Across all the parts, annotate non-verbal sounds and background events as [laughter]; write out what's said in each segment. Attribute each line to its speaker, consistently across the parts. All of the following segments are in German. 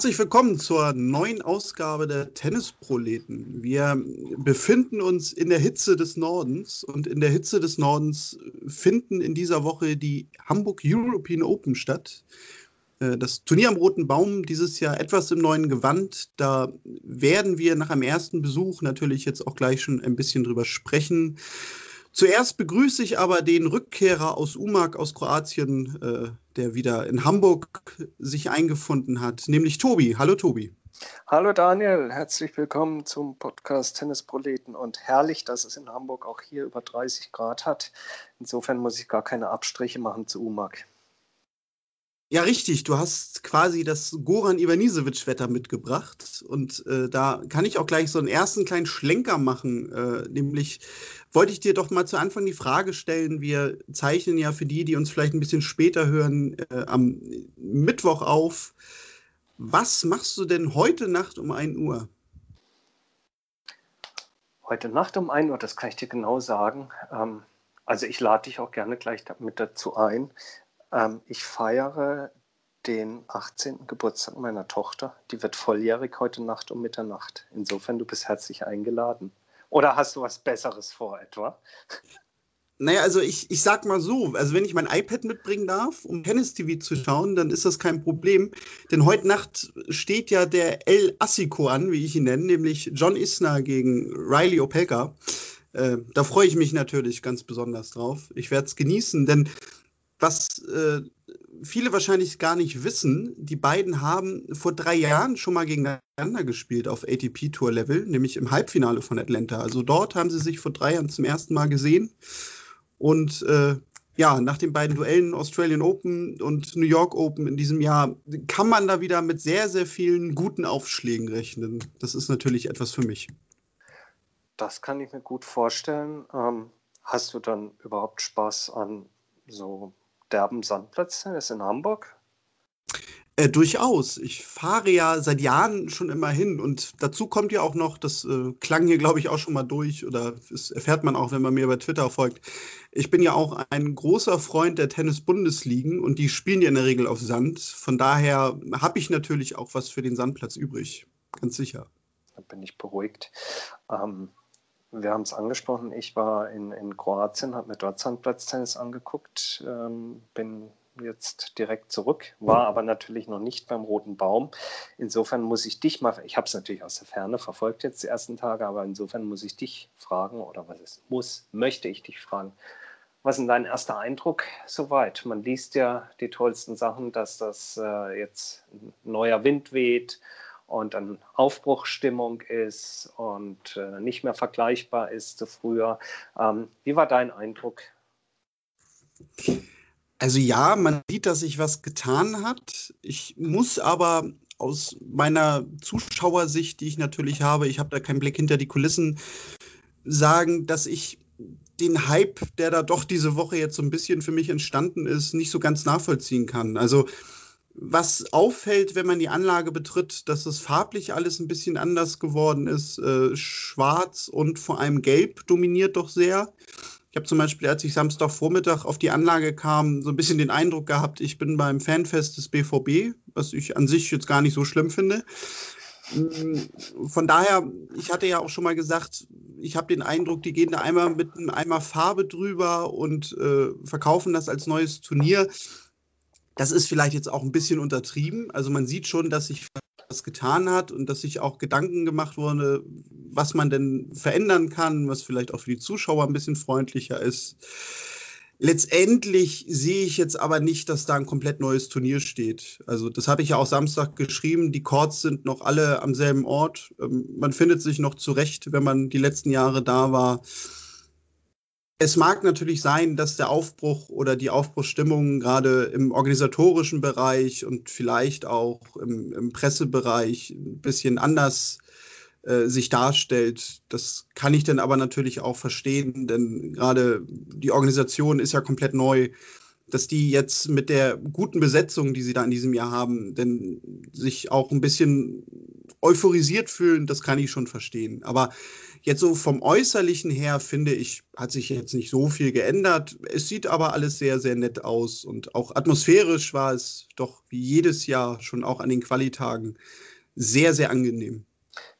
Speaker 1: Herzlich willkommen zur neuen Ausgabe der Tennisproleten. Wir befinden uns in der Hitze des Nordens und in der Hitze des Nordens finden in dieser Woche die Hamburg European Open statt. Äh, das Turnier am Roten Baum dieses Jahr etwas im neuen Gewand. Da werden wir nach einem ersten Besuch natürlich jetzt auch gleich schon ein bisschen drüber sprechen. Zuerst begrüße ich aber den Rückkehrer aus Umag aus Kroatien, äh, der wieder in Hamburg sich eingefunden hat, nämlich Tobi. Hallo Tobi.
Speaker 2: Hallo Daniel, herzlich willkommen zum Podcast Tennisproleten und herrlich, dass es in Hamburg auch hier über 30 Grad hat. Insofern muss ich gar keine Abstriche machen zu Umag.
Speaker 1: Ja, richtig. Du hast quasi das Goran Ivanisevic-Wetter mitgebracht. Und äh, da kann ich auch gleich so einen ersten kleinen Schlenker machen. Äh, nämlich wollte ich dir doch mal zu Anfang die Frage stellen. Wir zeichnen ja für die, die uns vielleicht ein bisschen später hören, äh, am Mittwoch auf. Was machst du denn heute Nacht um 1 Uhr?
Speaker 2: Heute Nacht um 1 Uhr, das kann ich dir genau sagen. Ähm, also ich lade dich auch gerne gleich mit dazu ein. Ähm, ich feiere den 18. Geburtstag meiner Tochter. Die wird volljährig heute Nacht um Mitternacht. Insofern, du bist herzlich eingeladen. Oder hast du was Besseres vor etwa?
Speaker 1: Naja, also ich, ich sag mal so, also wenn ich mein iPad mitbringen darf, um Tennis-TV zu schauen, dann ist das kein Problem. Denn heute Nacht steht ja der El Assico an, wie ich ihn nenne, nämlich John Isner gegen Riley Opelka. Äh, da freue ich mich natürlich ganz besonders drauf. Ich werde es genießen, denn was äh, viele wahrscheinlich gar nicht wissen, die beiden haben vor drei Jahren schon mal gegeneinander gespielt auf ATP-Tour-Level, nämlich im Halbfinale von Atlanta. Also dort haben sie sich vor drei Jahren zum ersten Mal gesehen. Und äh, ja, nach den beiden Duellen Australian Open und New York Open in diesem Jahr kann man da wieder mit sehr, sehr vielen guten Aufschlägen rechnen. Das ist natürlich etwas für mich.
Speaker 2: Das kann ich mir gut vorstellen. Ähm, hast du dann überhaupt Spaß an so derben Sandplatztennis in Hamburg?
Speaker 1: Äh, durchaus. Ich fahre ja seit Jahren schon immer hin und dazu kommt ja auch noch, das äh, klang hier, glaube ich, auch schon mal durch oder das erfährt man auch, wenn man mir bei Twitter folgt. Ich bin ja auch ein großer Freund der Tennis-Bundesligen und die spielen ja in der Regel auf Sand. Von daher habe ich natürlich auch was für den Sandplatz übrig. Ganz sicher.
Speaker 2: Da bin ich beruhigt. Ähm, wir haben es angesprochen, ich war in, in Kroatien, habe mir dort Sandplatztennis angeguckt, ähm, bin jetzt direkt zurück, war aber natürlich noch nicht beim Roten Baum. Insofern muss ich dich mal, ich habe es natürlich aus der Ferne verfolgt jetzt die ersten Tage, aber insofern muss ich dich fragen, oder was es muss, möchte ich dich fragen. Was ist dein erster Eindruck soweit? Man liest ja die tollsten Sachen, dass das äh, jetzt ein neuer Wind weht und dann Aufbruchstimmung ist und äh, nicht mehr vergleichbar ist zu früher. Ähm, wie war dein Eindruck?
Speaker 1: Also ja, man sieht, dass sich was getan hat. Ich muss aber aus meiner Zuschauersicht, die ich natürlich habe, ich habe da keinen Blick hinter die Kulissen, sagen, dass ich den Hype, der da doch diese Woche jetzt so ein bisschen für mich entstanden ist, nicht so ganz nachvollziehen kann. Also was auffällt, wenn man die Anlage betritt, dass es farblich alles ein bisschen anders geworden ist. Äh, schwarz und vor allem gelb dominiert doch sehr. Ich habe zum Beispiel, als ich Samstagvormittag auf die Anlage kam, so ein bisschen den Eindruck gehabt, ich bin beim Fanfest des BVB, was ich an sich jetzt gar nicht so schlimm finde. Mm, von daher, ich hatte ja auch schon mal gesagt, ich habe den Eindruck, die gehen da einmal mit einem Eimer Farbe drüber und äh, verkaufen das als neues Turnier. Das ist vielleicht jetzt auch ein bisschen untertrieben. Also man sieht schon, dass sich was getan hat und dass sich auch Gedanken gemacht wurde, was man denn verändern kann, was vielleicht auch für die Zuschauer ein bisschen freundlicher ist. Letztendlich sehe ich jetzt aber nicht, dass da ein komplett neues Turnier steht. Also das habe ich ja auch Samstag geschrieben. Die Chords sind noch alle am selben Ort. Ähm, man findet sich noch zurecht, wenn man die letzten Jahre da war es mag natürlich sein, dass der Aufbruch oder die Aufbruchsstimmung gerade im organisatorischen Bereich und vielleicht auch im, im Pressebereich ein bisschen anders äh, sich darstellt. Das kann ich dann aber natürlich auch verstehen, denn gerade die Organisation ist ja komplett neu. Dass die jetzt mit der guten Besetzung, die sie da in diesem Jahr haben, denn sich auch ein bisschen euphorisiert fühlen, das kann ich schon verstehen. Aber jetzt so vom Äußerlichen her, finde ich, hat sich jetzt nicht so viel geändert. Es sieht aber alles sehr, sehr nett aus und auch atmosphärisch war es doch wie jedes Jahr schon auch an den Qualitagen sehr, sehr angenehm.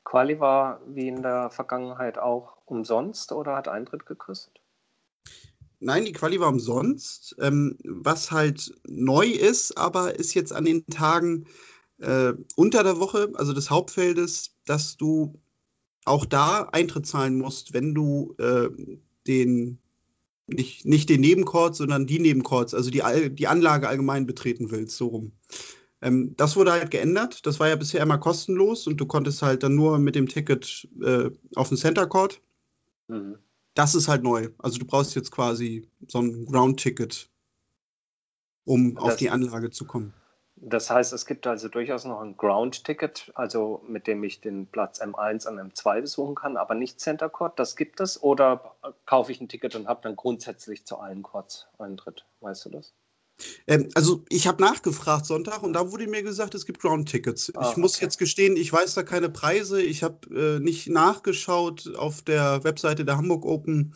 Speaker 2: Quali war wie in der Vergangenheit auch umsonst oder hat Eintritt gekostet?
Speaker 1: Nein, die Quali war umsonst. Ähm, was halt neu ist, aber ist jetzt an den Tagen äh, unter der Woche, also des Hauptfeldes, dass du auch da Eintritt zahlen musst, wenn du äh, den nicht, nicht den Nebenchord, sondern die Nebenchords, also die, die Anlage allgemein betreten willst, so rum. Ähm, das wurde halt geändert. Das war ja bisher immer kostenlos und du konntest halt dann nur mit dem Ticket äh, auf den Center Court. Mhm. Das ist halt neu. Also du brauchst jetzt quasi so ein Ground-Ticket, um das, auf die Anlage zu kommen.
Speaker 2: Das heißt, es gibt also durchaus noch ein Ground-Ticket, also mit dem ich den Platz M1 an M2 besuchen kann, aber nicht Center Court. Das gibt es. Oder kaufe ich ein Ticket und habe dann grundsätzlich zu allen Courts Eintritt? Weißt du das?
Speaker 1: Ähm, also ich habe nachgefragt Sonntag und da wurde mir gesagt, es gibt Ground-Tickets. Ah, ich muss okay. jetzt gestehen, ich weiß da keine Preise. Ich habe äh, nicht nachgeschaut auf der Webseite der Hamburg Open,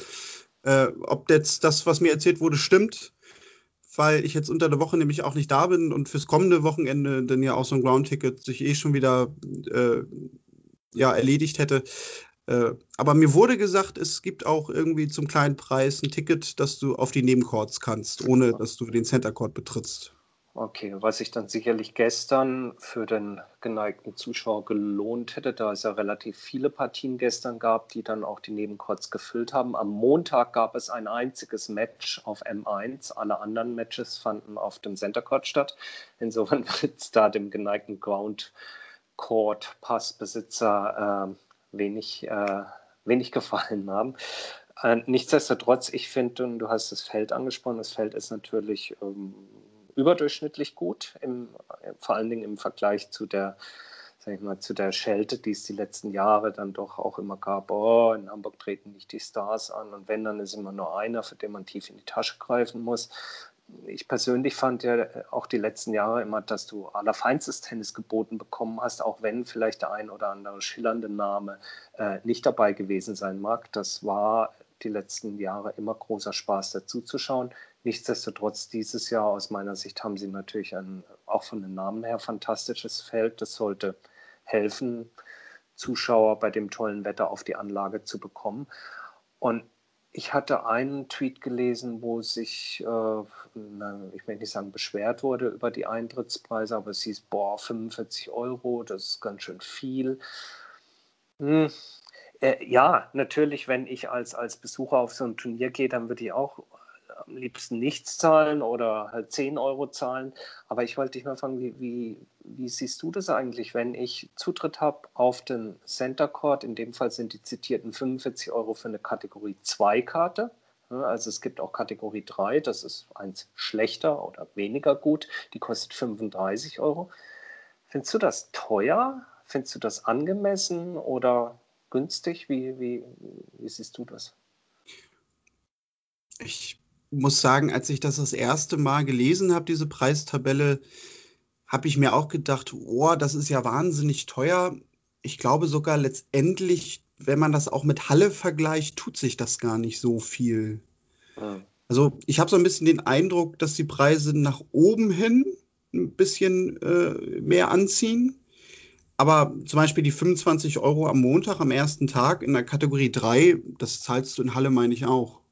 Speaker 1: äh, ob jetzt das, was mir erzählt wurde, stimmt. Weil ich jetzt unter der Woche nämlich auch nicht da bin und fürs kommende Wochenende dann ja auch so ein Ground-Ticket sich eh schon wieder äh, ja, erledigt hätte. Äh, aber mir wurde gesagt, es gibt auch irgendwie zum kleinen Preis ein Ticket, dass du auf die Nebenchords kannst, ohne dass du den Center Chord betrittst.
Speaker 2: Okay, was sich dann sicherlich gestern für den geneigten Zuschauer gelohnt hätte, da es ja relativ viele Partien gestern gab, die dann auch die Nebenchords gefüllt haben. Am Montag gab es ein einziges Match auf M1. Alle anderen Matches fanden auf dem Center Court statt. Insofern [laughs] wird es da dem geneigten Ground Court Passbesitzer äh, wenig, äh, wenig [laughs] gefallen haben. Äh, nichtsdestotrotz, ich finde, und du hast das Feld angesprochen, das Feld ist natürlich ähm, überdurchschnittlich gut, im, vor allen Dingen im Vergleich zu der, sag ich mal, zu der Schelte, die es die letzten Jahre dann doch auch immer gab. Oh, in Hamburg treten nicht die Stars an und wenn, dann ist immer nur einer, für den man tief in die Tasche greifen muss ich persönlich fand ja auch die letzten Jahre immer, dass du allerfeinstes Tennis geboten bekommen hast, auch wenn vielleicht der ein oder andere schillernde Name äh, nicht dabei gewesen sein mag. Das war die letzten Jahre immer großer Spaß dazu zu schauen. Nichtsdestotrotz dieses Jahr aus meiner Sicht haben sie natürlich ein, auch von den Namen her fantastisches Feld. Das sollte helfen, Zuschauer bei dem tollen Wetter auf die Anlage zu bekommen. Und ich hatte einen Tweet gelesen, wo sich, äh, ich will nicht sagen, beschwert wurde über die Eintrittspreise, aber es hieß, boah, 45 Euro, das ist ganz schön viel. Hm. Äh, ja, natürlich, wenn ich als, als Besucher auf so ein Turnier gehe, dann würde ich auch am liebsten nichts zahlen oder halt 10 Euro zahlen. Aber ich wollte dich mal fragen, wie, wie, wie siehst du das eigentlich, wenn ich Zutritt habe auf den Center Court? In dem Fall sind die zitierten 45 Euro für eine Kategorie 2 Karte. Also es gibt auch Kategorie 3, das ist eins schlechter oder weniger gut, die kostet 35 Euro. Findest du das teuer? Findest du das angemessen oder günstig? Wie, wie, wie siehst du das?
Speaker 1: Ich muss sagen, als ich das das erste Mal gelesen habe, diese Preistabelle, habe ich mir auch gedacht, oh, das ist ja wahnsinnig teuer. Ich glaube sogar letztendlich, wenn man das auch mit Halle vergleicht, tut sich das gar nicht so viel. Ja. Also ich habe so ein bisschen den Eindruck, dass die Preise nach oben hin ein bisschen äh, mehr anziehen. Aber zum Beispiel die 25 Euro am Montag, am ersten Tag in der Kategorie 3, das zahlst du in Halle, meine ich auch.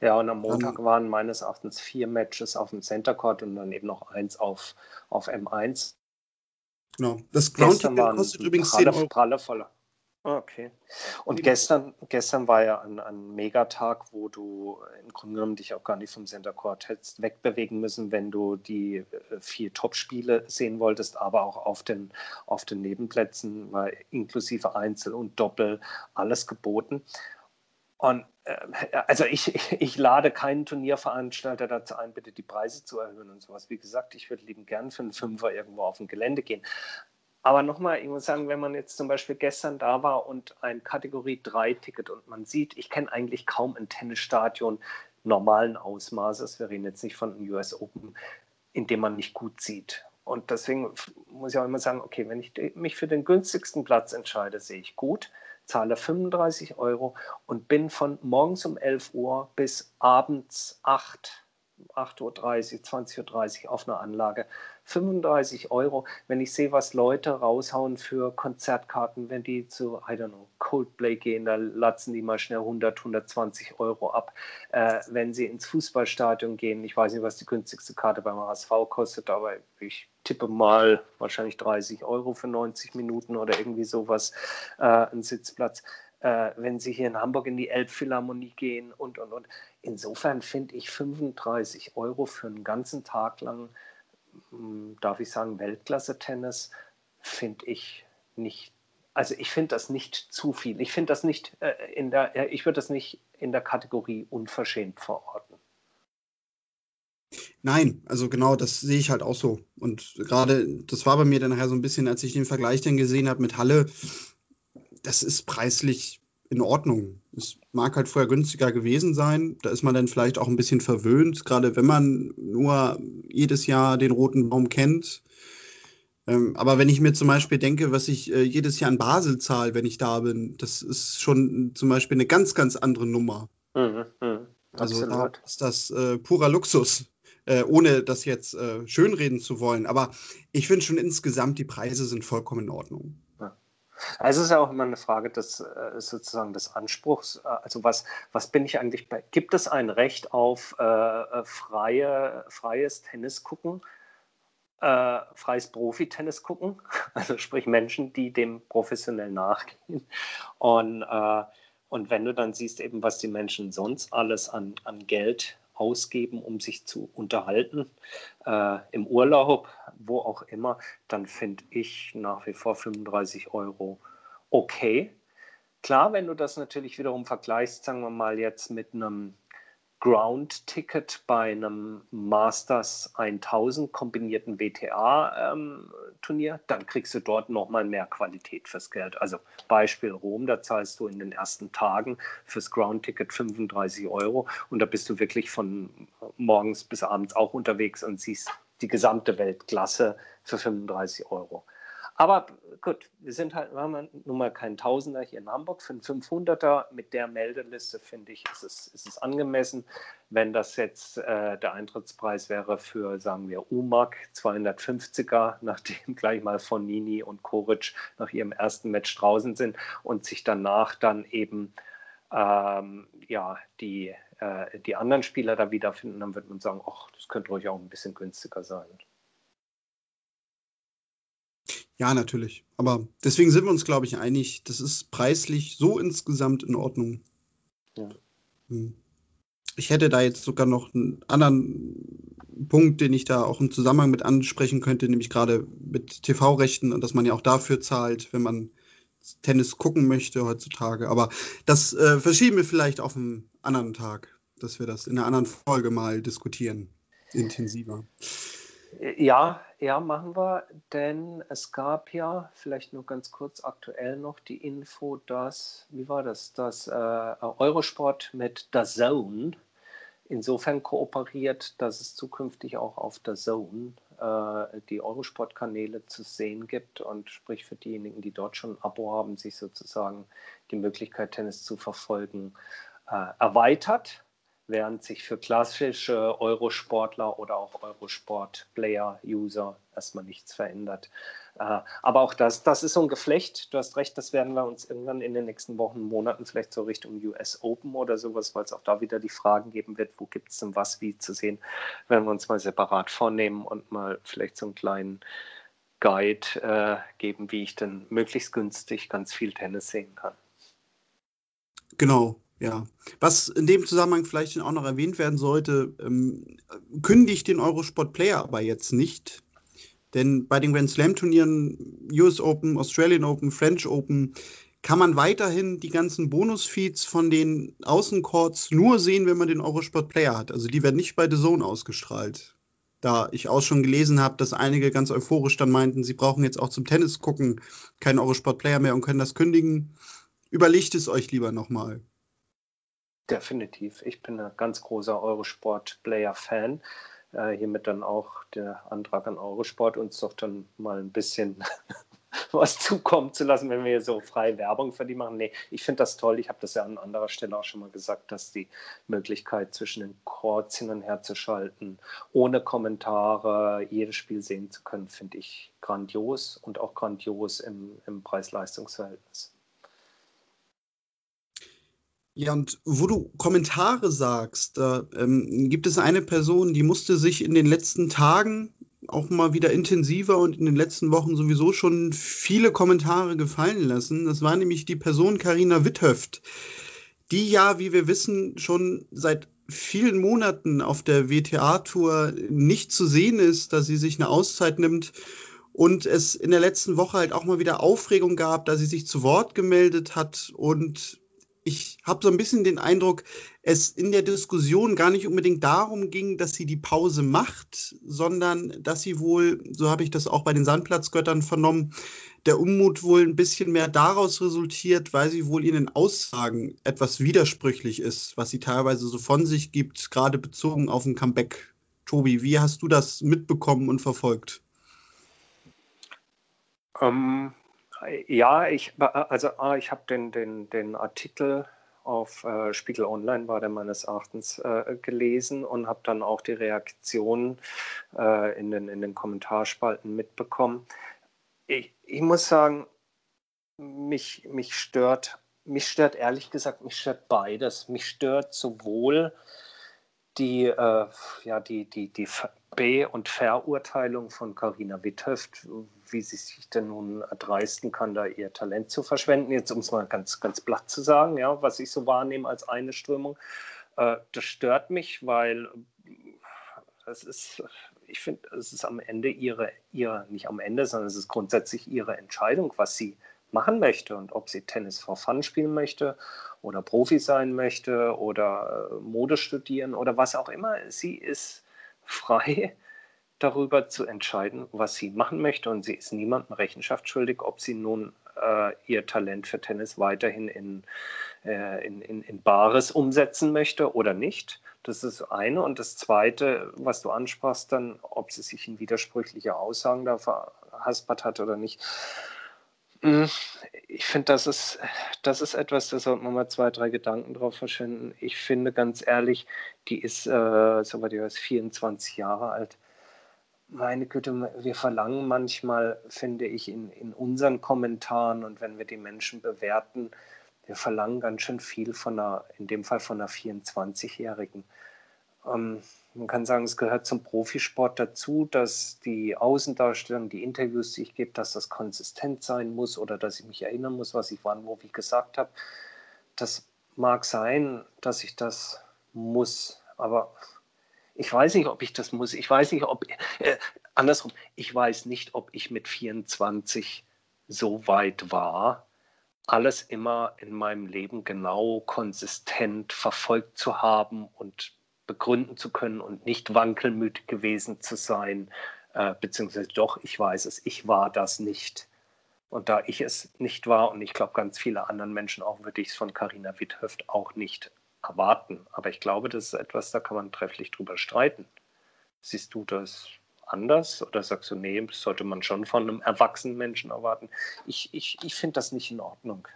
Speaker 2: Ja, und am Montag um, waren meines Erachtens vier Matches auf dem Center Court und dann eben noch eins auf, auf M1.
Speaker 1: Genau. Das Ground kostet übrigens pralle, 10 Euro.
Speaker 2: Prallevoller. Okay. Und gestern, gestern war ja ein, ein Megatag, wo du im Grunde genommen dich auch gar nicht vom Center Court hättest wegbewegen müssen, wenn du die äh, vier Top-Spiele sehen wolltest, aber auch auf den, auf den Nebenplätzen war inklusive Einzel und Doppel alles geboten. Und äh, also ich, ich lade keinen Turnierveranstalter dazu ein, bitte die Preise zu erhöhen und sowas. Wie gesagt, ich würde lieben gern für einen Fünfer irgendwo auf dem Gelände gehen. Aber nochmal, ich muss sagen, wenn man jetzt zum Beispiel gestern da war und ein Kategorie 3-Ticket und man sieht, ich kenne eigentlich kaum ein Tennisstadion, normalen Ausmaßes, wir reden jetzt nicht von einem US Open, in dem man nicht gut sieht. Und deswegen muss ich auch immer sagen, okay, wenn ich mich für den günstigsten Platz entscheide, sehe ich gut, zahle 35 Euro und bin von morgens um 11 Uhr bis abends 8 8.30 Uhr, 20.30 Uhr auf einer Anlage. 35 Euro, wenn ich sehe, was Leute raushauen für Konzertkarten, wenn die zu, I don't know, Coldplay gehen, da latzen die mal schnell 100, 120 Euro ab. Äh, wenn sie ins Fußballstadion gehen, ich weiß nicht, was die günstigste Karte beim HSV kostet, aber ich tippe mal wahrscheinlich 30 Euro für 90 Minuten oder irgendwie sowas, äh, ein Sitzplatz äh, wenn Sie hier in Hamburg in die Elbphilharmonie gehen und, und, und. Insofern finde ich 35 Euro für einen ganzen Tag lang, darf ich sagen, Weltklasse-Tennis, finde ich nicht also ich finde das nicht zu viel. Ich finde das nicht äh, in der, äh, ich würde das nicht in der Kategorie unverschämt verorten.
Speaker 1: Nein, also genau, das sehe ich halt auch so. Und gerade, das war bei mir dann nachher so ein bisschen, als ich den Vergleich dann gesehen habe mit Halle, das ist preislich in Ordnung. Es mag halt vorher günstiger gewesen sein. Da ist man dann vielleicht auch ein bisschen verwöhnt, gerade wenn man nur jedes Jahr den roten Baum kennt. Ähm, aber wenn ich mir zum Beispiel denke, was ich äh, jedes Jahr in Basel zahle, wenn ich da bin, das ist schon zum Beispiel eine ganz, ganz andere Nummer. Mhm, mh. Also da ist das äh, purer Luxus, äh, ohne das jetzt äh, schönreden zu wollen. Aber ich finde schon insgesamt, die Preise sind vollkommen in Ordnung.
Speaker 2: Also es ist ja auch immer eine Frage des äh, sozusagen des Anspruchs. Äh, also was, was bin ich eigentlich bei? Gibt es ein Recht auf äh, äh freie, freies Tennis gucken? Äh, freies Profi-Tennis gucken, [laughs] also sprich Menschen, die dem professionell nachgehen. Und, äh, und wenn du dann siehst, eben was die Menschen sonst alles an, an Geld ausgeben, um sich zu unterhalten, äh, im Urlaub, wo auch immer, dann finde ich nach wie vor 35 Euro okay. Klar, wenn du das natürlich wiederum vergleichst, sagen wir mal jetzt mit einem Ground-Ticket bei einem Masters 1000 kombinierten WTA-Turnier, ähm, dann kriegst du dort nochmal mehr Qualität fürs Geld. Also Beispiel Rom, da zahlst du in den ersten Tagen fürs Ground-Ticket 35 Euro und da bist du wirklich von morgens bis abends auch unterwegs und siehst die gesamte Weltklasse für 35 Euro. Aber gut, wir sind halt, wir haben nun mal kein Tausender hier in Hamburg. Für einen 500er mit der Meldeliste, finde ich, ist es, ist es angemessen. Wenn das jetzt äh, der Eintrittspreis wäre für, sagen wir, UMAG 250er, [laughs] nachdem gleich mal von Nini und Koric nach ihrem ersten Match draußen sind und sich danach dann eben ähm, ja, die, äh, die anderen Spieler da wiederfinden, dann würde man sagen, ach, das könnte ruhig auch ein bisschen günstiger sein.
Speaker 1: Ja, natürlich. Aber deswegen sind wir uns, glaube ich, einig, das ist preislich so insgesamt in Ordnung. Ja. Hm. Ich hätte da jetzt sogar noch einen anderen Punkt, den ich da auch im Zusammenhang mit ansprechen könnte, nämlich gerade mit TV-Rechten und dass man ja auch dafür zahlt, wenn man Tennis gucken möchte heutzutage. Aber das äh, verschieben wir vielleicht auf einen anderen Tag, dass wir das in einer anderen Folge mal diskutieren, intensiver.
Speaker 2: Ja, ja, machen wir, denn es gab ja, vielleicht nur ganz kurz aktuell noch die Info, dass, wie war das, dass äh, Eurosport mit der Zone insofern kooperiert, dass es zukünftig auch auf der Zone äh, die Eurosport-Kanäle zu sehen gibt und sprich für diejenigen, die dort schon ein Abo haben, sich sozusagen die Möglichkeit, Tennis zu verfolgen, äh, erweitert während sich für klassische Eurosportler oder auch Eurosport-Player-User erstmal nichts verändert. Äh, aber auch das, das ist so ein Geflecht. Du hast recht, das werden wir uns irgendwann in den nächsten Wochen, Monaten vielleicht so Richtung US Open oder sowas, weil es auch da wieder die Fragen geben wird, wo gibt es denn was wie zu sehen, werden wir uns mal separat vornehmen und mal vielleicht so einen kleinen Guide äh, geben, wie ich denn möglichst günstig ganz viel Tennis sehen kann.
Speaker 1: Genau, ja, was in dem Zusammenhang vielleicht auch noch erwähnt werden sollte, ähm, kündigt den Eurosport Player aber jetzt nicht. Denn bei den Grand Slam-Turnieren, US Open, Australian Open, French Open, kann man weiterhin die ganzen Bonus-Feeds von den Außencourts nur sehen, wenn man den Eurosport Player hat. Also die werden nicht bei The Zone ausgestrahlt. Da ich auch schon gelesen habe, dass einige ganz euphorisch dann meinten, sie brauchen jetzt auch zum Tennis gucken keinen Eurosport Player mehr und können das kündigen. Überlegt es euch lieber nochmal.
Speaker 2: Definitiv. Ich bin ein ganz großer Eurosport-Player-Fan. Äh, hiermit dann auch der Antrag an Eurosport, uns doch dann mal ein bisschen [laughs] was zukommen zu lassen, wenn wir so frei Werbung für die machen. Nee, ich finde das toll. Ich habe das ja an anderer Stelle auch schon mal gesagt, dass die Möglichkeit zwischen den Chords hin und her zu schalten, ohne Kommentare jedes Spiel sehen zu können, finde ich grandios und auch grandios im, im Preis-Leistungs-Verhältnis.
Speaker 1: Ja, und wo du Kommentare sagst, da ähm, gibt es eine Person, die musste sich in den letzten Tagen auch mal wieder intensiver und in den letzten Wochen sowieso schon viele Kommentare gefallen lassen. Das war nämlich die Person Karina Witthöft, die ja, wie wir wissen, schon seit vielen Monaten auf der WTA-Tour nicht zu sehen ist, dass sie sich eine Auszeit nimmt und es in der letzten Woche halt auch mal wieder Aufregung gab, da sie sich zu Wort gemeldet hat und ich habe so ein bisschen den Eindruck, es in der Diskussion gar nicht unbedingt darum ging, dass sie die Pause macht, sondern dass sie wohl, so habe ich das auch bei den Sandplatzgöttern vernommen, der Unmut wohl ein bisschen mehr daraus resultiert, weil sie wohl in den Aussagen etwas widersprüchlich ist, was sie teilweise so von sich gibt, gerade bezogen auf ein Comeback. Tobi, wie hast du das mitbekommen und verfolgt?
Speaker 2: Ähm, ja, ich, also ich habe den, den, den Artikel auf äh, Spiegel Online war der meines Erachtens äh, gelesen und habe dann auch die Reaktionen äh, in, den, in den Kommentarspalten mitbekommen. Ich, ich muss sagen, mich, mich stört, mich stört ehrlich gesagt, mich stört beides. Mich stört sowohl die, äh, ja, die, die, die Be- und Verurteilung von Carina Witthöft, wie sie sich denn nun erdreisten kann, da ihr Talent zu verschwenden. Jetzt, um es mal ganz, ganz platt zu sagen, ja, was ich so wahrnehme als eine Strömung. Äh, das stört mich, weil es ist, ich finde, es ist am Ende ihre, ihre, nicht am Ende, sondern es ist grundsätzlich ihre Entscheidung, was sie machen möchte und ob sie Tennis for Fun spielen möchte oder Profi sein möchte oder äh, Mode studieren oder was auch immer. Sie ist frei darüber zu entscheiden, was sie machen möchte. Und sie ist niemandem Rechenschaft schuldig, ob sie nun äh, ihr Talent für Tennis weiterhin in, äh, in, in, in Bares umsetzen möchte oder nicht. Das ist das eine. Und das zweite, was du ansprachst, dann, ob sie sich in widersprüchliche Aussagen da verhaspert hat oder nicht. Hm, ich finde, das ist, das ist etwas, da sollte man mal zwei, drei Gedanken drauf verschwenden. Ich finde ganz ehrlich, die ist, äh, soweit ich weiß, 24 Jahre alt. Meine Güte, wir verlangen manchmal, finde ich, in, in unseren Kommentaren und wenn wir die Menschen bewerten, wir verlangen ganz schön viel von einer, in dem Fall von einer 24-Jährigen. Ähm, man kann sagen, es gehört zum Profisport dazu, dass die Außendarstellung, die Interviews, die ich gebe, dass das konsistent sein muss oder dass ich mich erinnern muss, was ich wann, wo, wie gesagt habe. Das mag sein, dass ich das muss, aber ich weiß nicht, ob ich das muss. Ich weiß nicht, ob, äh, andersrum, ich weiß nicht, ob ich mit 24 so weit war, alles immer in meinem Leben genau konsistent verfolgt zu haben und begründen zu können und nicht wankelmütig gewesen zu sein, äh, beziehungsweise doch, ich weiß es, ich war das nicht. Und da ich es nicht war und ich glaube ganz viele anderen Menschen auch, würde ich es von Carina Witthöft auch nicht erwarten. Aber ich glaube, das ist etwas, da kann man trefflich drüber streiten. Siehst du das anders oder sagst du, nee, das sollte man schon von einem erwachsenen Menschen erwarten? Ich, ich, ich finde das nicht in Ordnung.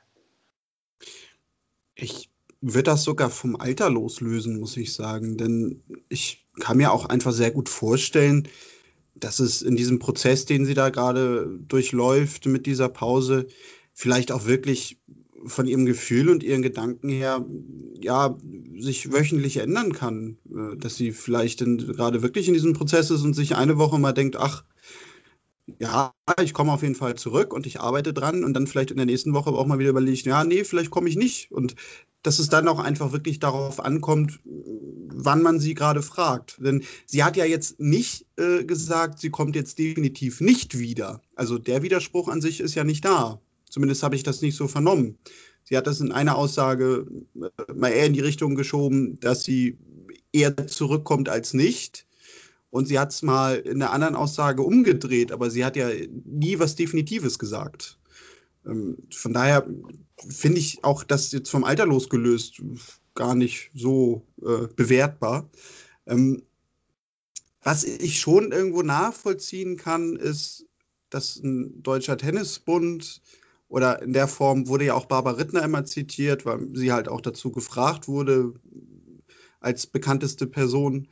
Speaker 1: Ich wird das sogar vom Alter loslösen, muss ich sagen. Denn ich kann mir auch einfach sehr gut vorstellen, dass es in diesem Prozess, den sie da gerade durchläuft mit dieser Pause, vielleicht auch wirklich von ihrem Gefühl und ihren Gedanken her, ja, sich wöchentlich ändern kann. Äh, dass sie vielleicht gerade wirklich in diesem Prozess ist und sich eine Woche mal denkt, ach, ja, ich komme auf jeden Fall zurück und ich arbeite dran und dann vielleicht in der nächsten Woche auch mal wieder überlegt, ja, nee, vielleicht komme ich nicht. Und dass es dann auch einfach wirklich darauf ankommt, wann man sie gerade fragt. Denn sie hat ja jetzt nicht äh, gesagt, sie kommt jetzt definitiv nicht wieder. Also der Widerspruch an sich ist ja nicht da. Zumindest habe ich das nicht so vernommen. Sie hat das in einer Aussage äh, mal eher in die Richtung geschoben, dass sie eher zurückkommt als nicht. Und sie hat es mal in einer anderen Aussage umgedreht, aber sie hat ja nie was Definitives gesagt. Ähm, von daher finde ich auch das jetzt vom Alter losgelöst gar nicht so äh, bewertbar. Ähm, was ich schon irgendwo nachvollziehen kann, ist, dass ein deutscher Tennisbund oder in der Form wurde ja auch Barbara Rittner immer zitiert, weil sie halt auch dazu gefragt wurde als bekannteste Person,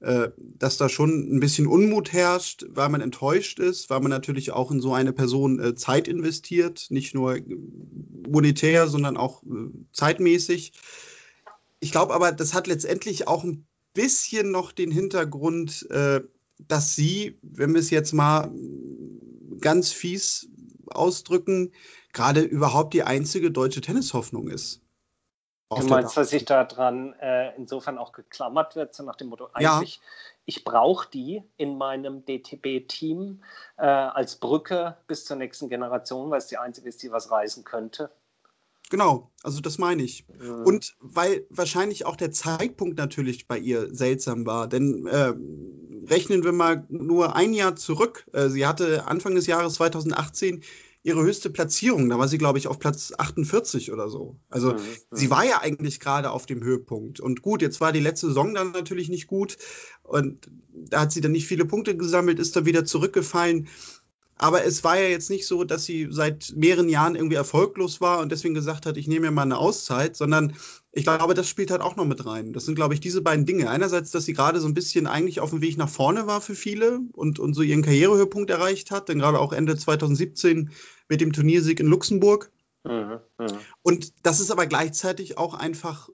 Speaker 1: äh, dass da schon ein bisschen Unmut herrscht, weil man enttäuscht ist, weil man natürlich auch in so eine Person äh, Zeit investiert, nicht nur monetär, sondern auch äh, zeitmäßig. Ich glaube aber, das hat letztendlich auch ein bisschen noch den Hintergrund, dass sie, wenn wir es jetzt mal ganz fies ausdrücken, gerade überhaupt die einzige deutsche Tennishoffnung ist.
Speaker 2: Du meinst, dass sich daran äh, insofern auch geklammert wird, so nach dem Motto, eigentlich, ja. ich brauche die in meinem DTB-Team äh, als Brücke bis zur nächsten Generation, weil es die einzige ist, die was reisen könnte?
Speaker 1: Genau, also das meine ich. Mhm. Und weil wahrscheinlich auch der Zeitpunkt natürlich bei ihr seltsam war, denn äh, rechnen wir mal nur ein Jahr zurück. Äh, sie hatte Anfang des Jahres 2018 ihre höchste Platzierung. Da war sie, glaube ich, auf Platz 48 oder so. Also mhm. sie war ja eigentlich gerade auf dem Höhepunkt. Und gut, jetzt war die letzte Saison dann natürlich nicht gut. Und da hat sie dann nicht viele Punkte gesammelt, ist dann wieder zurückgefallen. Aber es war ja jetzt nicht so, dass sie seit mehreren Jahren irgendwie erfolglos war und deswegen gesagt hat, ich nehme mir mal eine Auszeit, sondern ich glaube, das spielt halt auch noch mit rein. Das sind, glaube ich, diese beiden Dinge. Einerseits, dass sie gerade so ein bisschen eigentlich auf dem Weg nach vorne war für viele und, und so ihren Karrierehöhepunkt erreicht hat, denn gerade auch Ende 2017 mit dem Turniersieg in Luxemburg. Mhm, mh. Und dass es aber gleichzeitig auch einfach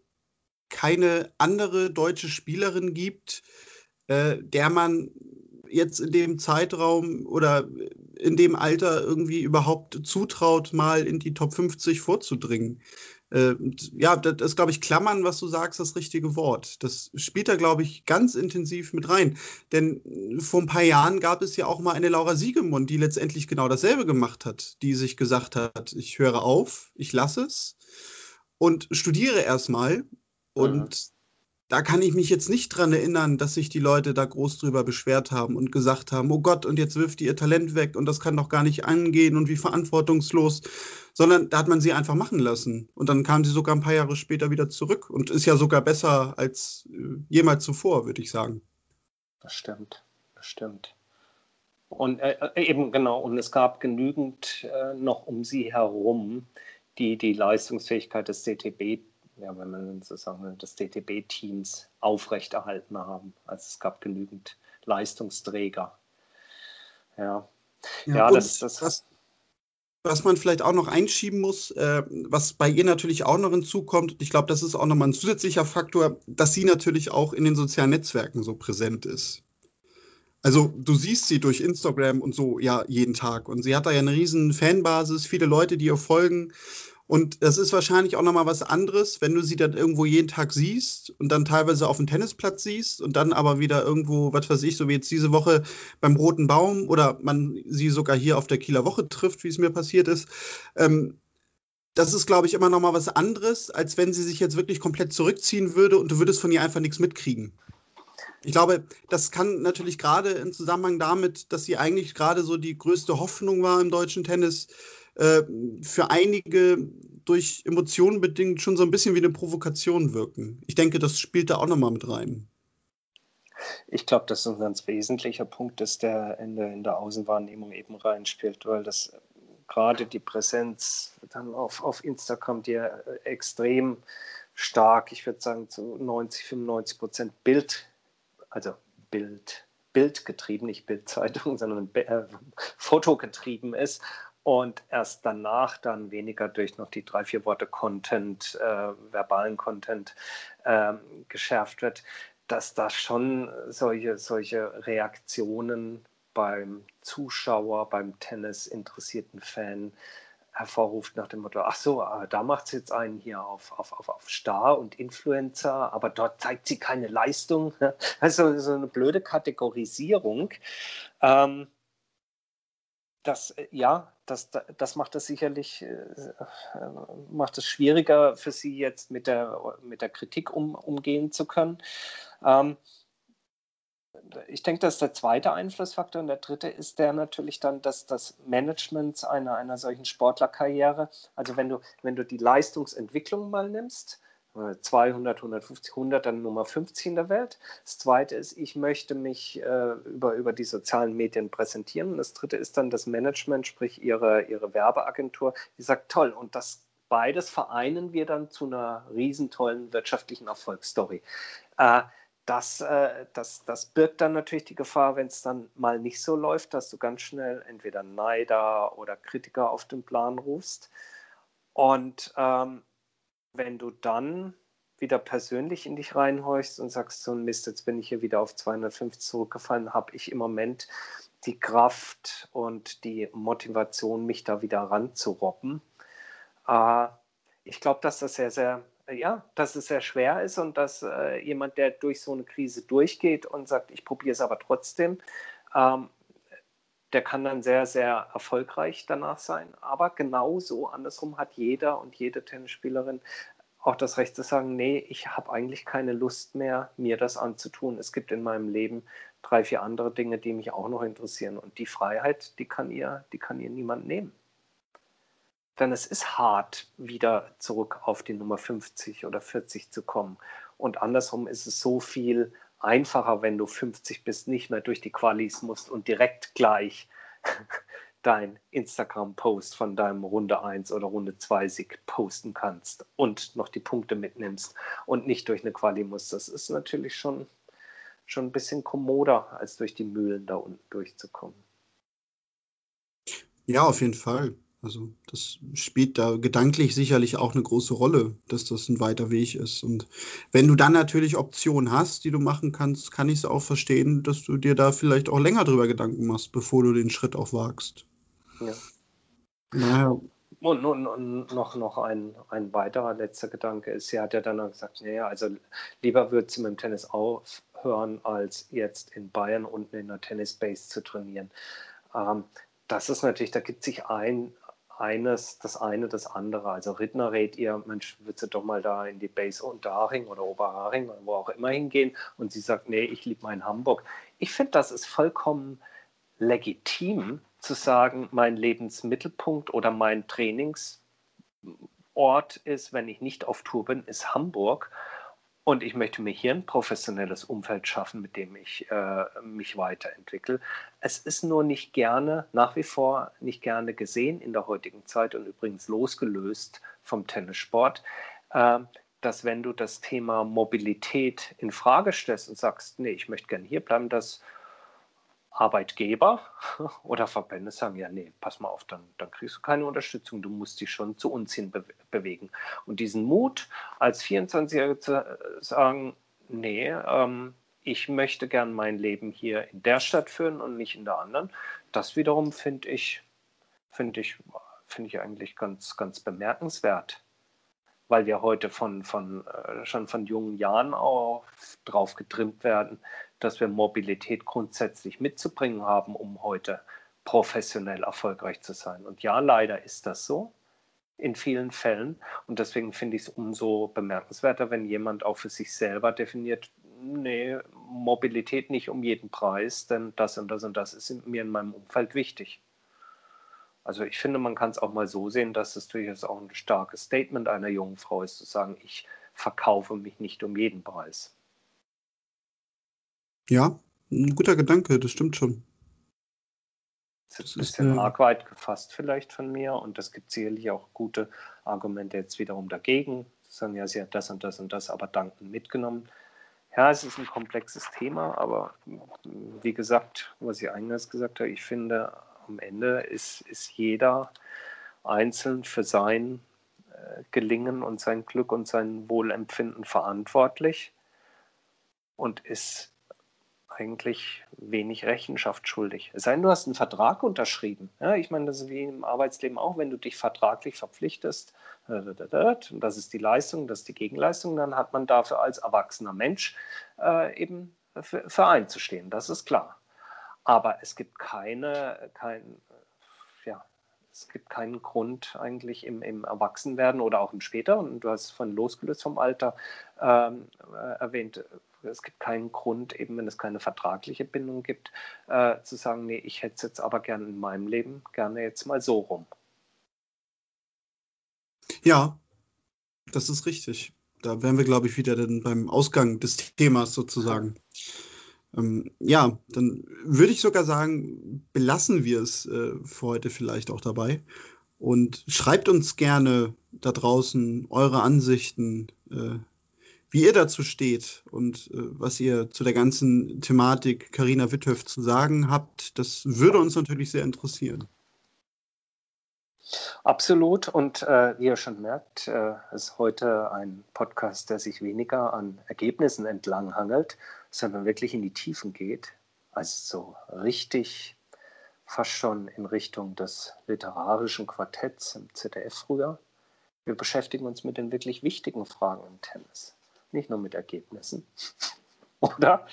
Speaker 1: keine andere deutsche Spielerin gibt, äh, der man jetzt in dem Zeitraum oder in dem Alter irgendwie überhaupt zutraut, mal in die Top 50 vorzudringen. Äh, ja, das ist, glaube ich, Klammern, was du sagst, das richtige Wort. Das spielt da, glaube ich, ganz intensiv mit rein. Denn vor ein paar Jahren gab es ja auch mal eine Laura Siegemund, die letztendlich genau dasselbe gemacht hat, die sich gesagt hat, ich höre auf, ich lasse es und studiere erstmal. Und da kann ich mich jetzt nicht dran erinnern, dass sich die Leute da groß drüber beschwert haben und gesagt haben, oh Gott, und jetzt wirft die ihr Talent weg und das kann doch gar nicht angehen und wie verantwortungslos, sondern da hat man sie einfach machen lassen. Und dann kam sie sogar ein paar Jahre später wieder zurück und ist ja sogar besser als äh, jemals zuvor, würde ich sagen.
Speaker 2: Das stimmt, das stimmt. Und äh, äh eben genau, und es gab genügend äh, noch um sie herum, die die Leistungsfähigkeit des DTB ja, wenn man sozusagen des DTB-Teams aufrechterhalten haben. Also es gab genügend Leistungsträger. Ja,
Speaker 1: ja, ja das, das was, was man vielleicht auch noch einschieben muss, äh, was bei ihr natürlich auch noch hinzukommt, ich glaube, das ist auch nochmal ein zusätzlicher Faktor, dass sie natürlich auch in den sozialen Netzwerken so präsent ist. Also du siehst sie durch Instagram und so ja jeden Tag und sie hat da ja eine riesen Fanbasis, viele Leute, die ihr folgen und das ist wahrscheinlich auch nochmal was anderes, wenn du sie dann irgendwo jeden Tag siehst und dann teilweise auf dem Tennisplatz siehst und dann aber wieder irgendwo, was weiß ich, so wie jetzt diese Woche beim Roten Baum oder man sie sogar hier auf der Kieler Woche trifft, wie es mir passiert ist. Ähm, das ist, glaube ich, immer nochmal was anderes, als wenn sie sich jetzt wirklich komplett zurückziehen würde und du würdest von ihr einfach nichts mitkriegen. Ich glaube, das kann natürlich gerade im Zusammenhang damit, dass sie eigentlich gerade so die größte Hoffnung war im deutschen Tennis, äh, für einige durch Emotionen bedingt schon so ein bisschen wie eine Provokation wirken. Ich denke, das spielt da auch nochmal mit rein.
Speaker 2: Ich glaube, das ist ein ganz wesentlicher Punkt, dass der in der, in der Außenwahrnehmung eben reinspielt, weil das gerade die Präsenz dann auf, auf Instagram, die ja extrem stark, ich würde sagen zu 90, 95 Prozent Bild, also Bild, Bildgetrieben, nicht Bildzeitung, [laughs] sondern äh, Fotogetrieben ist und erst danach dann weniger durch noch die drei, vier Worte Content, äh, verbalen Content äh, geschärft wird, dass da schon solche, solche Reaktionen beim Zuschauer, beim Tennis interessierten Fan hervorruft nach dem Motto, ach so, ah, da macht es jetzt einen hier auf, auf, auf, auf Star und Influencer, aber dort zeigt sie keine Leistung. [laughs] Also so eine blöde Kategorisierung. Ähm, das, äh, ja, das, das macht es sicherlich äh, äh, macht es schwieriger für Sie jetzt mit der, mit der Kritik um, umgehen zu können. Ähm, ich denke, das ist der zweite Einflussfaktor. Und der dritte ist der natürlich dann, dass das Management einer, einer solchen Sportlerkarriere, also wenn du, wenn du die Leistungsentwicklung mal nimmst, 200, 150, 100, dann Nummer 50 in der Welt. Das zweite ist, ich möchte mich äh, über, über die sozialen Medien präsentieren. Und das dritte ist dann das Management, sprich ihre, ihre Werbeagentur, die sagt, toll, und das beides vereinen wir dann zu einer riesentollen wirtschaftlichen Erfolgsstory. Äh, das, äh, das, das birgt dann natürlich die Gefahr, wenn es dann mal nicht so läuft, dass du ganz schnell entweder Neider oder Kritiker auf den Plan rufst. Und ähm, wenn du dann wieder persönlich in dich reinhorchst und sagst, so ein Mist, jetzt bin ich hier wieder auf 250 zurückgefallen, habe ich im Moment die Kraft und die Motivation, mich da wieder ranzurobben. Äh, ich glaube, dass das sehr, sehr ja, dass es sehr schwer ist und dass äh, jemand, der durch so eine Krise durchgeht und sagt, ich probiere es aber trotzdem, ähm, der kann dann sehr, sehr erfolgreich danach sein. Aber genauso andersrum hat jeder und jede Tennisspielerin auch das Recht zu sagen, nee, ich habe eigentlich keine Lust mehr, mir das anzutun. Es gibt in meinem Leben drei, vier andere Dinge, die mich auch noch interessieren. Und die Freiheit, die kann ihr, die kann ihr niemand nehmen. Denn es ist hart, wieder zurück auf die Nummer 50 oder 40 zu kommen. Und andersrum ist es so viel einfacher, wenn du 50 bist, nicht mehr durch die Qualis musst und direkt gleich [laughs] dein Instagram-Post von deinem Runde 1 oder Runde 2 Sieg posten kannst und noch die Punkte mitnimmst und nicht durch eine Quali musst. Das ist natürlich schon, schon ein bisschen kommoder, als durch die Mühlen da unten durchzukommen.
Speaker 1: Ja, auf jeden Fall. Also das spielt da gedanklich sicherlich auch eine große Rolle, dass das ein weiter Weg ist. Und wenn du dann natürlich Optionen hast, die du machen kannst, kann ich es auch verstehen, dass du dir da vielleicht auch länger drüber Gedanken machst, bevor du den Schritt auch wagst. Ja.
Speaker 2: Naja. Und, und, und, noch, noch ein, ein weiterer letzter Gedanke ist, sie hat ja dann gesagt, naja, also lieber wird sie mit dem Tennis aufhören, als jetzt in Bayern unten in der Tennisbase zu trainieren. Ähm, das ist natürlich, da gibt sich ein, eines, das eine, das andere. Also Rittner rät ihr, Mensch, würdest du doch mal da in die Base Unterhaching oder Oberhaching oder wo auch immer hingehen? Und sie sagt, nee, ich liebe mein Hamburg. Ich finde, das ist vollkommen legitim zu sagen, mein Lebensmittelpunkt oder mein Trainingsort ist, wenn ich nicht auf Tour bin, ist Hamburg. Und ich möchte mir hier ein professionelles Umfeld schaffen, mit dem ich äh, mich weiterentwickle. Es ist nur nicht gerne, nach wie vor nicht gerne gesehen in der heutigen Zeit und übrigens losgelöst vom Tennissport, äh, dass wenn du das Thema Mobilität in Frage stellst und sagst, nee, ich möchte gerne hier bleiben, dass Arbeitgeber [laughs] oder Verbände sagen, ja, nee, pass mal auf, dann, dann kriegst du keine Unterstützung, du musst dich schon zu uns hin be bewegen. Und diesen Mut als 24-Jähriger zu äh, sagen, nee, ähm, ich möchte gern mein Leben hier in der Stadt führen und nicht in der anderen, das wiederum finde ich, finde ich, finde ich eigentlich ganz, ganz bemerkenswert weil wir heute von, von, äh, schon von jungen Jahren auch drauf getrimmt werden, dass wir Mobilität grundsätzlich mitzubringen haben, um heute professionell erfolgreich zu sein. Und ja, leider ist das so in vielen Fällen. Und deswegen finde ich es umso bemerkenswerter, wenn jemand auch für sich selber definiert, nee, Mobilität nicht um jeden Preis, denn das und das und das ist mir in meinem Umfeld wichtig. Also ich finde, man kann es auch mal so sehen, dass es durchaus auch ein starkes Statement einer jungen Frau ist, zu sagen, ich verkaufe mich nicht um jeden Preis.
Speaker 1: Ja, ein guter Gedanke, das stimmt schon.
Speaker 2: Das ist ein bisschen ist, arg weit gefasst vielleicht von mir und es gibt sicherlich auch gute Argumente jetzt wiederum dagegen. Zu sagen, ja, sie hat das und das und das, aber danken mitgenommen. Ja, es ist ein komplexes Thema, aber wie gesagt, was ich eingangs gesagt habe, ich finde, am Ende ist, ist jeder einzeln für sein äh, Gelingen und sein Glück und sein Wohlempfinden verantwortlich und ist eigentlich wenig Rechenschaft schuldig. Es sei denn, du hast einen Vertrag unterschrieben. Ja, ich meine, das ist wie im Arbeitsleben auch, wenn du dich vertraglich verpflichtest, und das ist die Leistung, das ist die Gegenleistung, dann hat man dafür als erwachsener Mensch äh, eben für, für einzustehen. Das ist klar. Aber es gibt keine, kein, es gibt keinen Grund eigentlich im, im Erwachsenwerden oder auch im später, und du hast von losgelöst vom Alter ähm, äh, erwähnt, es gibt keinen Grund, eben wenn es keine vertragliche Bindung gibt, äh, zu sagen, nee, ich hätte es jetzt aber gerne in meinem Leben, gerne jetzt mal so rum.
Speaker 1: Ja, das ist richtig. Da wären wir, glaube ich, wieder dann beim Ausgang des Themas sozusagen. Ähm, ja, dann würde ich sogar sagen, belassen wir es äh, für heute vielleicht auch dabei. Und schreibt uns gerne da draußen eure Ansichten, äh, wie ihr dazu steht und äh, was ihr zu der ganzen Thematik Karina Witthöf zu sagen habt. Das würde uns natürlich sehr interessieren.
Speaker 2: Absolut. Und äh, wie ihr schon merkt, äh, ist heute ein Podcast, der sich weniger an Ergebnissen entlanghangelt, sondern wirklich in die Tiefen geht. Also so richtig fast schon in Richtung des literarischen Quartetts im ZDF früher. Wir beschäftigen uns mit den wirklich wichtigen Fragen im Tennis, nicht nur mit Ergebnissen. [laughs] Oder?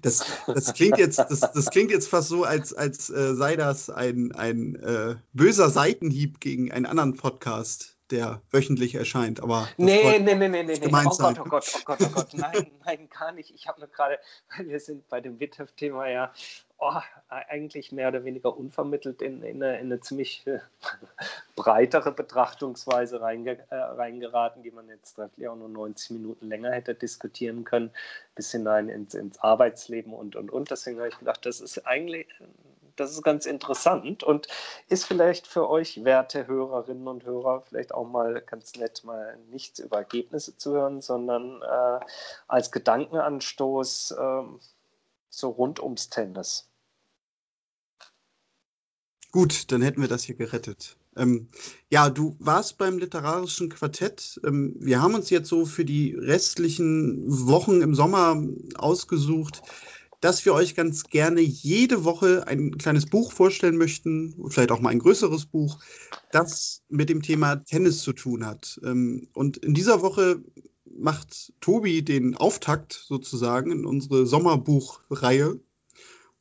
Speaker 1: Das, das, klingt jetzt, das, das klingt jetzt fast so, als, als äh, sei das ein, ein äh, böser Seitenhieb gegen einen anderen Podcast, der wöchentlich erscheint. Aber
Speaker 2: nee, nee, nee, nee, nee, nee. Oh Gott, oh Gott, oh Gott, oh Gott. Nein, [laughs] nein, gar nicht. Ich habe nur gerade, weil wir sind bei dem Witthöft-Thema ja oh, eigentlich mehr oder weniger unvermittelt in, in, eine, in eine, ziemlich äh, [laughs] breitere Betrachtungsweise reinge, äh, reingeraten, die man jetzt wirklich auch nur 90 Minuten länger hätte diskutieren können, bis hinein ins, ins Arbeitsleben und, und, und. Deswegen habe ich gedacht, das ist eigentlich das ist ganz interessant und ist vielleicht für euch, werte Hörerinnen und Hörer, vielleicht auch mal ganz nett, mal nichts über Ergebnisse zu hören, sondern äh, als Gedankenanstoß äh, so rund ums Tennis.
Speaker 1: Gut, dann hätten wir das hier gerettet. Ähm, ja, du warst beim literarischen Quartett. Ähm, wir haben uns jetzt so für die restlichen Wochen im Sommer ausgesucht, dass wir euch ganz gerne jede Woche ein kleines Buch vorstellen möchten, vielleicht auch mal ein größeres Buch, das mit dem Thema Tennis zu tun hat. Ähm, und in dieser Woche macht Tobi den Auftakt sozusagen in unsere Sommerbuchreihe.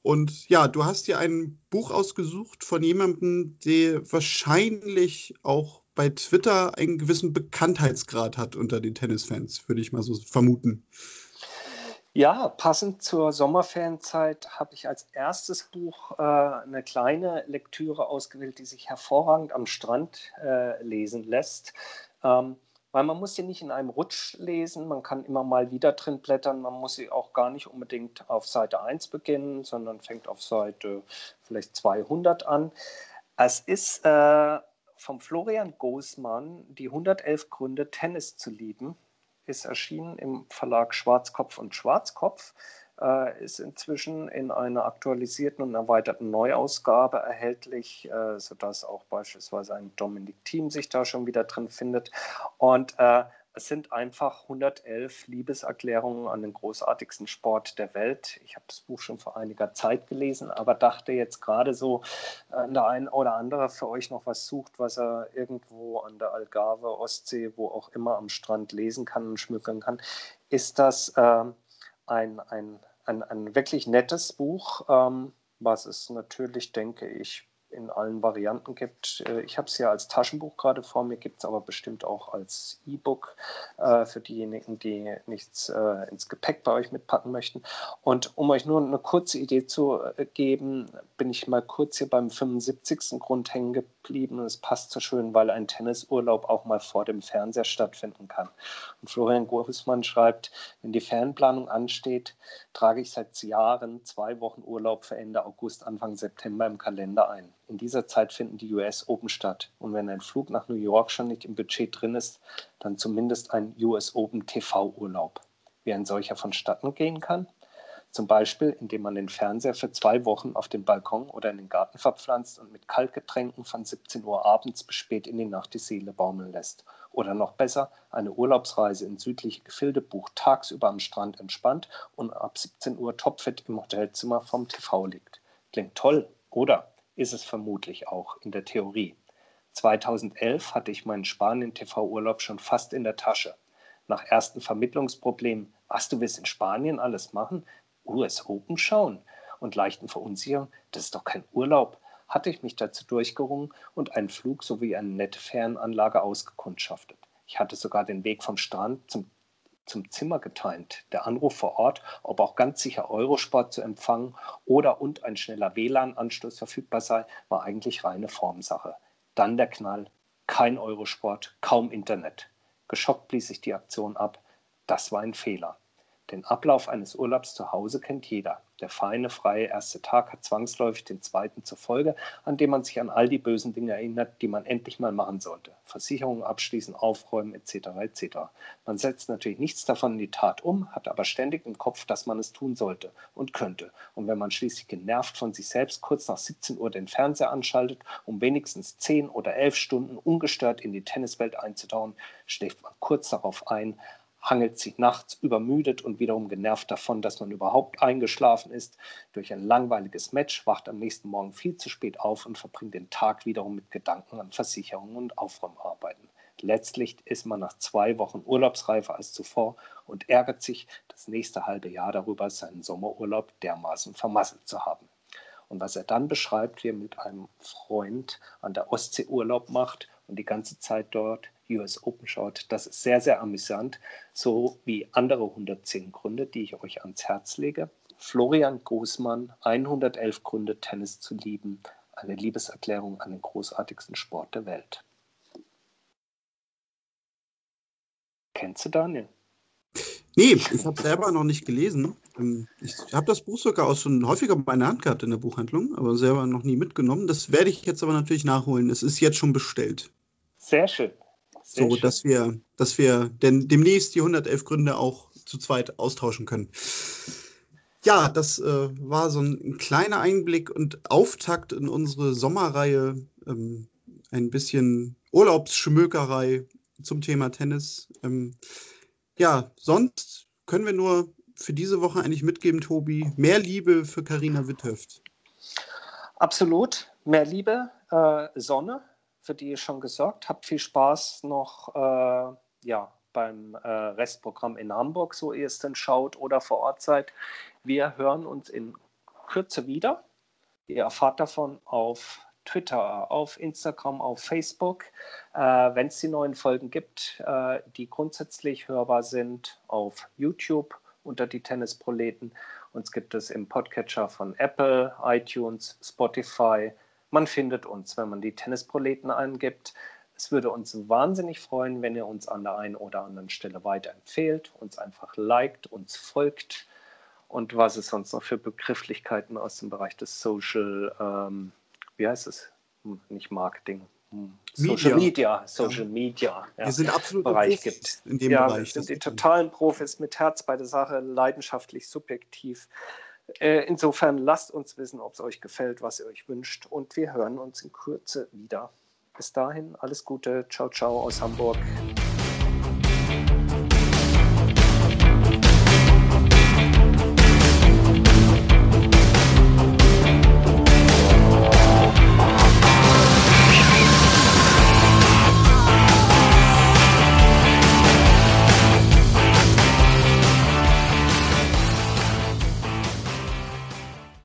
Speaker 1: Und ja, du hast dir ein Buch ausgesucht von jemandem, der wahrscheinlich auch bei Twitter einen gewissen Bekanntheitsgrad hat unter den Tennisfans, würde ich mal so vermuten.
Speaker 2: Ja, passend zur Sommerferienzeit habe ich als erstes Buch äh, eine kleine Lektüre ausgewählt, die sich hervorragend am Strand äh, lesen lässt. Ähm, weil man muss sie nicht in einem Rutsch lesen, man kann immer mal wieder drin blättern, man muss sie auch gar nicht unbedingt auf Seite 1 beginnen, sondern fängt auf Seite vielleicht 200 an. Es ist äh, vom Florian Goßmann die 111 Gründe, Tennis zu lieben, ist erschienen im Verlag Schwarzkopf und Schwarzkopf äh, ist inzwischen in einer aktualisierten und erweiterten Neuausgabe erhältlich, äh, sodass auch beispielsweise ein Dominik Thiem sich da schon wieder drin findet. Und äh, es sind einfach 111 Liebeserklärungen an den großartigsten Sport der Welt. Ich habe das Buch schon vor einiger Zeit gelesen, aber dachte jetzt gerade so, äh, der ein oder andere für euch noch was sucht, was er irgendwo an der Algarve, Ostsee, wo auch immer am Strand lesen kann und schmücken kann, ist das äh, ein, ein ein, ein wirklich nettes Buch, ähm, was es natürlich, denke ich, in allen Varianten gibt. Äh, ich habe es ja als Taschenbuch gerade vor mir, gibt es aber bestimmt auch als E-Book äh, für diejenigen, die nichts äh, ins Gepäck bei euch mitpacken möchten. Und um euch nur eine kurze Idee zu äh, geben, bin ich mal kurz hier beim 75. Grund hängen geblieben. Es passt so schön, weil ein Tennisurlaub auch mal vor dem Fernseher stattfinden kann. Und Florian Gorismann schreibt, wenn die Fernplanung ansteht, trage ich seit Jahren zwei Wochen Urlaub für Ende August, Anfang September im Kalender ein. In dieser Zeit finden die US Open statt. Und wenn ein Flug nach New York schon nicht im Budget drin ist, dann zumindest ein US Open TV-Urlaub. Wie ein solcher vonstatten gehen kann? Zum Beispiel, indem man den Fernseher für zwei Wochen auf den Balkon oder in den Garten verpflanzt und mit Kaltgetränken von 17 Uhr abends bis spät in die Nacht die Seele baumeln lässt. Oder noch besser, eine Urlaubsreise in südliche Gefilde bucht tagsüber am Strand entspannt und ab 17 Uhr topfit im Hotelzimmer vom TV liegt. Klingt toll, oder? Ist es vermutlich auch in der Theorie. 2011 hatte ich meinen Spanien-TV-Urlaub schon fast in der Tasche. Nach ersten Vermittlungsproblemen, was du willst in Spanien alles machen? US Open schauen und leichten Verunsicherung, das ist doch kein Urlaub, hatte ich mich dazu durchgerungen und einen Flug sowie eine nette Fernanlage ausgekundschaftet. Ich hatte sogar den Weg vom Strand zum, zum Zimmer getimt. Der Anruf vor Ort, ob auch ganz sicher Eurosport zu empfangen oder und ein schneller WLAN-Anschluss verfügbar sei, war eigentlich reine Formsache. Dann der Knall, kein Eurosport, kaum Internet. Geschockt ließ ich die Aktion ab. Das war ein Fehler. Den Ablauf eines Urlaubs zu Hause kennt jeder. Der feine, freie erste Tag hat zwangsläufig den zweiten zur Folge, an dem man sich an all die bösen Dinge erinnert, die man endlich mal machen sollte. Versicherungen abschließen, aufräumen etc. etc. Man setzt natürlich nichts davon in die Tat um, hat aber ständig im Kopf, dass man es tun sollte und könnte. Und wenn man schließlich genervt von sich selbst kurz nach 17 Uhr den Fernseher anschaltet, um wenigstens 10 oder 11 Stunden ungestört in die Tenniswelt einzutauchen, schläft man kurz darauf ein, hangelt sich nachts übermüdet und wiederum genervt davon, dass man überhaupt eingeschlafen ist durch ein langweiliges Match, wacht am nächsten Morgen viel zu spät auf und verbringt den Tag wiederum mit Gedanken an Versicherungen und Aufräumarbeiten. Letztlich ist man nach zwei Wochen urlaubsreifer als zuvor und ärgert sich das nächste halbe Jahr darüber, seinen Sommerurlaub dermaßen vermasselt zu haben. Und was er dann beschreibt, wie er mit einem Freund an der Ostsee Urlaub macht und die ganze Zeit dort US Open schaut. Das ist sehr, sehr amüsant, so wie andere 110 Gründe, die ich euch ans Herz lege. Florian Großmann, 111 Gründe, Tennis zu lieben. Eine Liebeserklärung an den großartigsten Sport der Welt. Kennst du Daniel?
Speaker 1: Nee, ich habe selber noch nicht gelesen. Ähm, ich habe das Buch sogar auch schon häufiger bei meiner Hand gehabt in der Buchhandlung, aber selber noch nie mitgenommen. Das werde ich jetzt aber natürlich nachholen. Es ist jetzt schon bestellt.
Speaker 2: Sehr schön.
Speaker 1: Sehr so, schön. dass wir, dass wir denn demnächst die 111 Gründe auch zu zweit austauschen können. Ja, das äh, war so ein kleiner Einblick und Auftakt in unsere Sommerreihe. Ähm, ein bisschen Urlaubsschmökerei zum Thema Tennis. Ähm, ja, sonst können wir nur für diese Woche eigentlich mitgeben, Tobi, mehr Liebe für Karina Witthöft.
Speaker 2: Absolut, mehr Liebe, äh, Sonne, für die ich schon gesorgt. Habt viel Spaß noch äh, ja, beim äh, Restprogramm in Hamburg, so ihr es denn schaut oder vor Ort seid. Wir hören uns in Kürze wieder. Ihr erfahrt davon auf Twitter, auf Instagram, auf Facebook, äh, wenn es die neuen Folgen gibt, äh, die grundsätzlich hörbar sind, auf YouTube unter die Tennisproleten. Uns gibt es im Podcatcher von Apple, iTunes, Spotify. Man findet uns, wenn man die Tennisproleten eingibt. Es würde uns wahnsinnig freuen, wenn ihr uns an der einen oder anderen Stelle weiterempfehlt, uns einfach liked, uns folgt und was es sonst noch für Begrifflichkeiten aus dem Bereich des Social ähm, wie heißt es? Hm, nicht Marketing. Social Media, Social ja. Media.
Speaker 1: Ja, wir sind absolut
Speaker 2: Bereich gibt.
Speaker 1: in dem ja, Bereich.
Speaker 2: Wir sind die totalen Profis mit Herz bei der Sache, leidenschaftlich, subjektiv. Äh, insofern lasst uns wissen, ob es euch gefällt, was ihr euch wünscht. Und wir hören uns in Kürze wieder. Bis dahin, alles Gute. Ciao, ciao aus Hamburg.